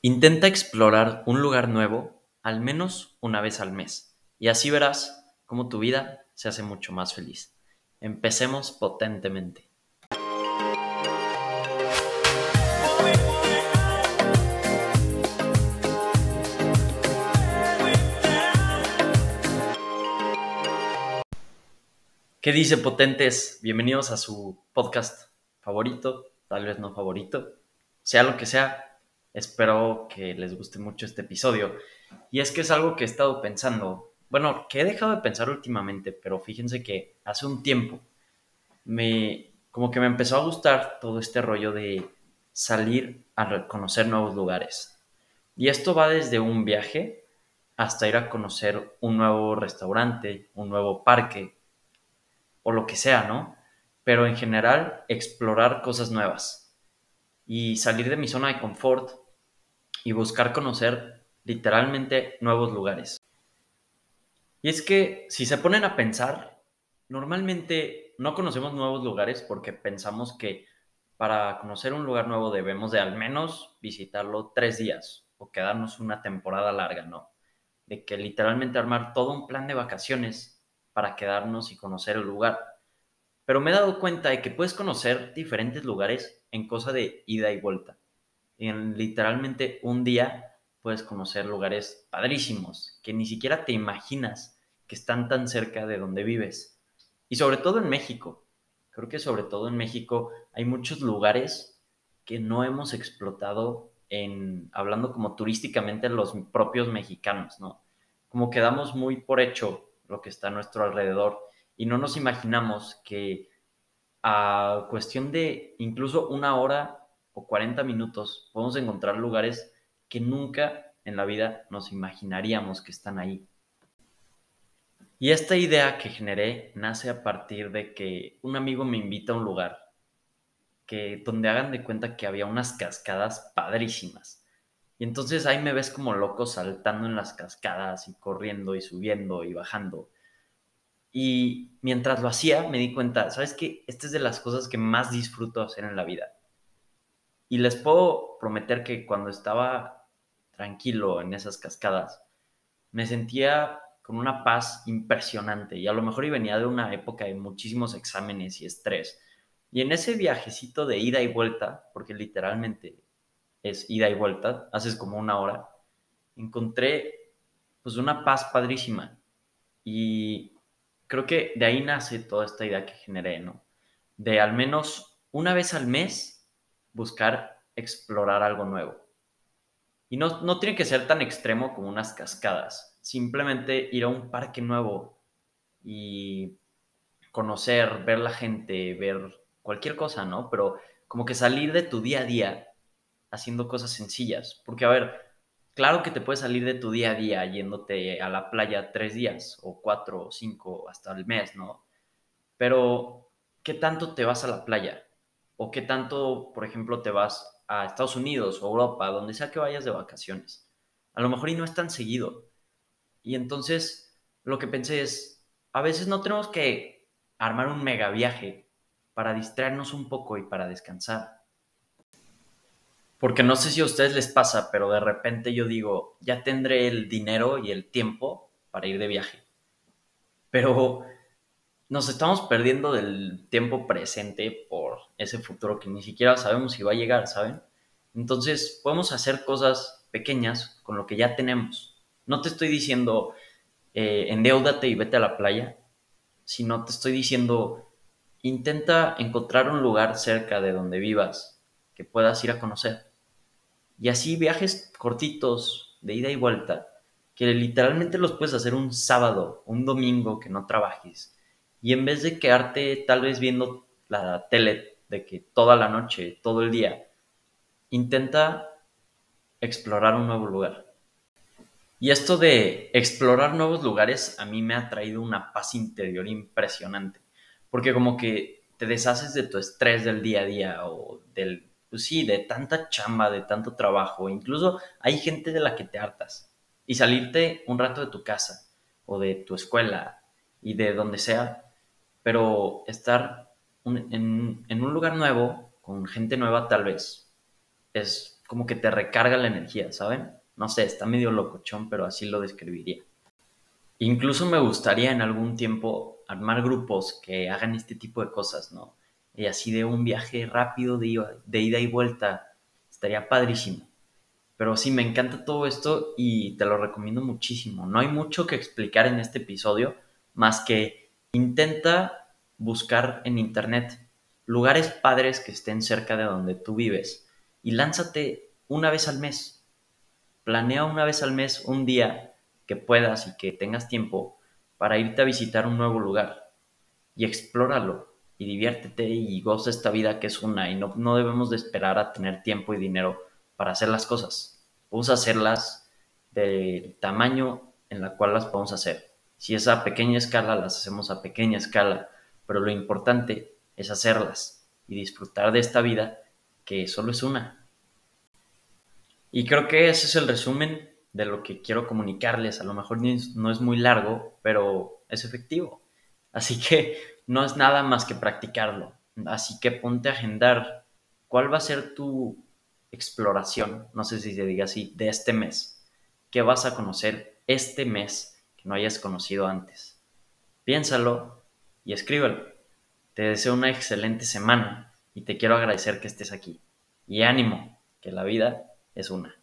Intenta explorar un lugar nuevo al menos una vez al mes y así verás cómo tu vida se hace mucho más feliz. Empecemos potentemente. ¿Qué dice potentes? Bienvenidos a su podcast favorito, tal vez no favorito, sea lo que sea. Espero que les guste mucho este episodio. Y es que es algo que he estado pensando, bueno, que he dejado de pensar últimamente, pero fíjense que hace un tiempo me, como que me empezó a gustar todo este rollo de salir a conocer nuevos lugares. Y esto va desde un viaje hasta ir a conocer un nuevo restaurante, un nuevo parque, o lo que sea, ¿no? Pero en general, explorar cosas nuevas y salir de mi zona de confort y buscar conocer literalmente nuevos lugares. Y es que si se ponen a pensar, normalmente no conocemos nuevos lugares porque pensamos que para conocer un lugar nuevo debemos de al menos visitarlo tres días o quedarnos una temporada larga, ¿no? De que literalmente armar todo un plan de vacaciones para quedarnos y conocer el lugar. Pero me he dado cuenta de que puedes conocer diferentes lugares en cosa de ida y vuelta. En literalmente un día puedes conocer lugares padrísimos que ni siquiera te imaginas que están tan cerca de donde vives. Y sobre todo en México. Creo que sobre todo en México hay muchos lugares que no hemos explotado en hablando como turísticamente los propios mexicanos, ¿no? Como quedamos muy por hecho lo que está a nuestro alrededor y no nos imaginamos que a cuestión de incluso una hora o 40 minutos podemos encontrar lugares que nunca en la vida nos imaginaríamos que están ahí. Y esta idea que generé nace a partir de que un amigo me invita a un lugar que donde hagan de cuenta que había unas cascadas padrísimas. Y entonces ahí me ves como loco saltando en las cascadas y corriendo y subiendo y bajando. Y mientras lo hacía me di cuenta, ¿sabes qué? Esta es de las cosas que más disfruto hacer en la vida. Y les puedo prometer que cuando estaba tranquilo en esas cascadas, me sentía con una paz impresionante. Y a lo mejor venía de una época de muchísimos exámenes y estrés. Y en ese viajecito de ida y vuelta, porque literalmente es ida y vuelta, haces como una hora, encontré pues una paz padrísima. Y creo que de ahí nace toda esta idea que generé, ¿no? De al menos una vez al mes buscar explorar algo nuevo. Y no, no tiene que ser tan extremo como unas cascadas, simplemente ir a un parque nuevo y conocer, ver la gente, ver cualquier cosa, ¿no? Pero como que salir de tu día a día haciendo cosas sencillas. Porque, a ver, claro que te puedes salir de tu día a día yéndote a la playa tres días, o cuatro, o cinco, hasta el mes, ¿no? Pero, ¿qué tanto te vas a la playa? ¿O qué tanto, por ejemplo, te vas a Estados Unidos o Europa, donde sea que vayas de vacaciones? A lo mejor y no es tan seguido. Y entonces, lo que pensé es, a veces no tenemos que armar un mega viaje para distraernos un poco y para descansar porque no sé si a ustedes les pasa, pero de repente yo digo, ya tendré el dinero y el tiempo para ir de viaje. Pero nos estamos perdiendo del tiempo presente por ese futuro que ni siquiera sabemos si va a llegar, ¿saben? Entonces podemos hacer cosas pequeñas con lo que ya tenemos. No te estoy diciendo eh, endeudate y vete a la playa, sino te estoy diciendo intenta encontrar un lugar cerca de donde vivas que puedas ir a conocer. Y así viajes cortitos de ida y vuelta, que literalmente los puedes hacer un sábado, un domingo que no trabajes. Y en vez de quedarte tal vez viendo la tele de que toda la noche, todo el día, intenta explorar un nuevo lugar. Y esto de explorar nuevos lugares a mí me ha traído una paz interior impresionante, porque como que te deshaces de tu estrés del día a día o del pues sí, de tanta chamba, de tanto trabajo, incluso hay gente de la que te hartas. Y salirte un rato de tu casa o de tu escuela y de donde sea, pero estar en, un lugar nuevo, con gente nueva tal vez, es como que te recarga la energía, ¿saben? No sé, está medio locochón, pero así lo describiría. Incluso me gustaría en algún tiempo armar grupos que hagan este tipo de cosas, ¿no? Y así de un viaje rápido de, de ida y vuelta, estaría padrísimo. Pero sí, me encanta todo esto y te lo recomiendo muchísimo. No hay mucho que explicar en este episodio, más que intenta buscar en internet lugares padres que estén cerca de donde tú vives y lánzate una vez al mes. Planea una vez al mes un día que puedas y que tengas tiempo para irte a visitar un nuevo lugar y explóralo y diviértete y goza esta vida que es una y no, no debemos de esperar a tener tiempo y dinero para hacer las cosas. Vamos a hacerlas del tamaño en la cual las podemos hacer. Si es a pequeña escala, las hacemos a pequeña escala, pero lo importante es hacerlas y disfrutar de esta vida que solo es una. Y creo que ese es el resumen de lo que quiero comunicarles. A lo mejor no es muy largo, pero es efectivo. Así que no es nada más que practicarlo. Así que ponte a agendar cuál va a ser tu exploración, no sé si se diga así, de este mes. ¿Qué vas a conocer este mes que no hayas conocido antes? Piénsalo y escríbelo. Te deseo una excelente semana y te quiero agradecer que estés aquí. Y ánimo, que la vida es una.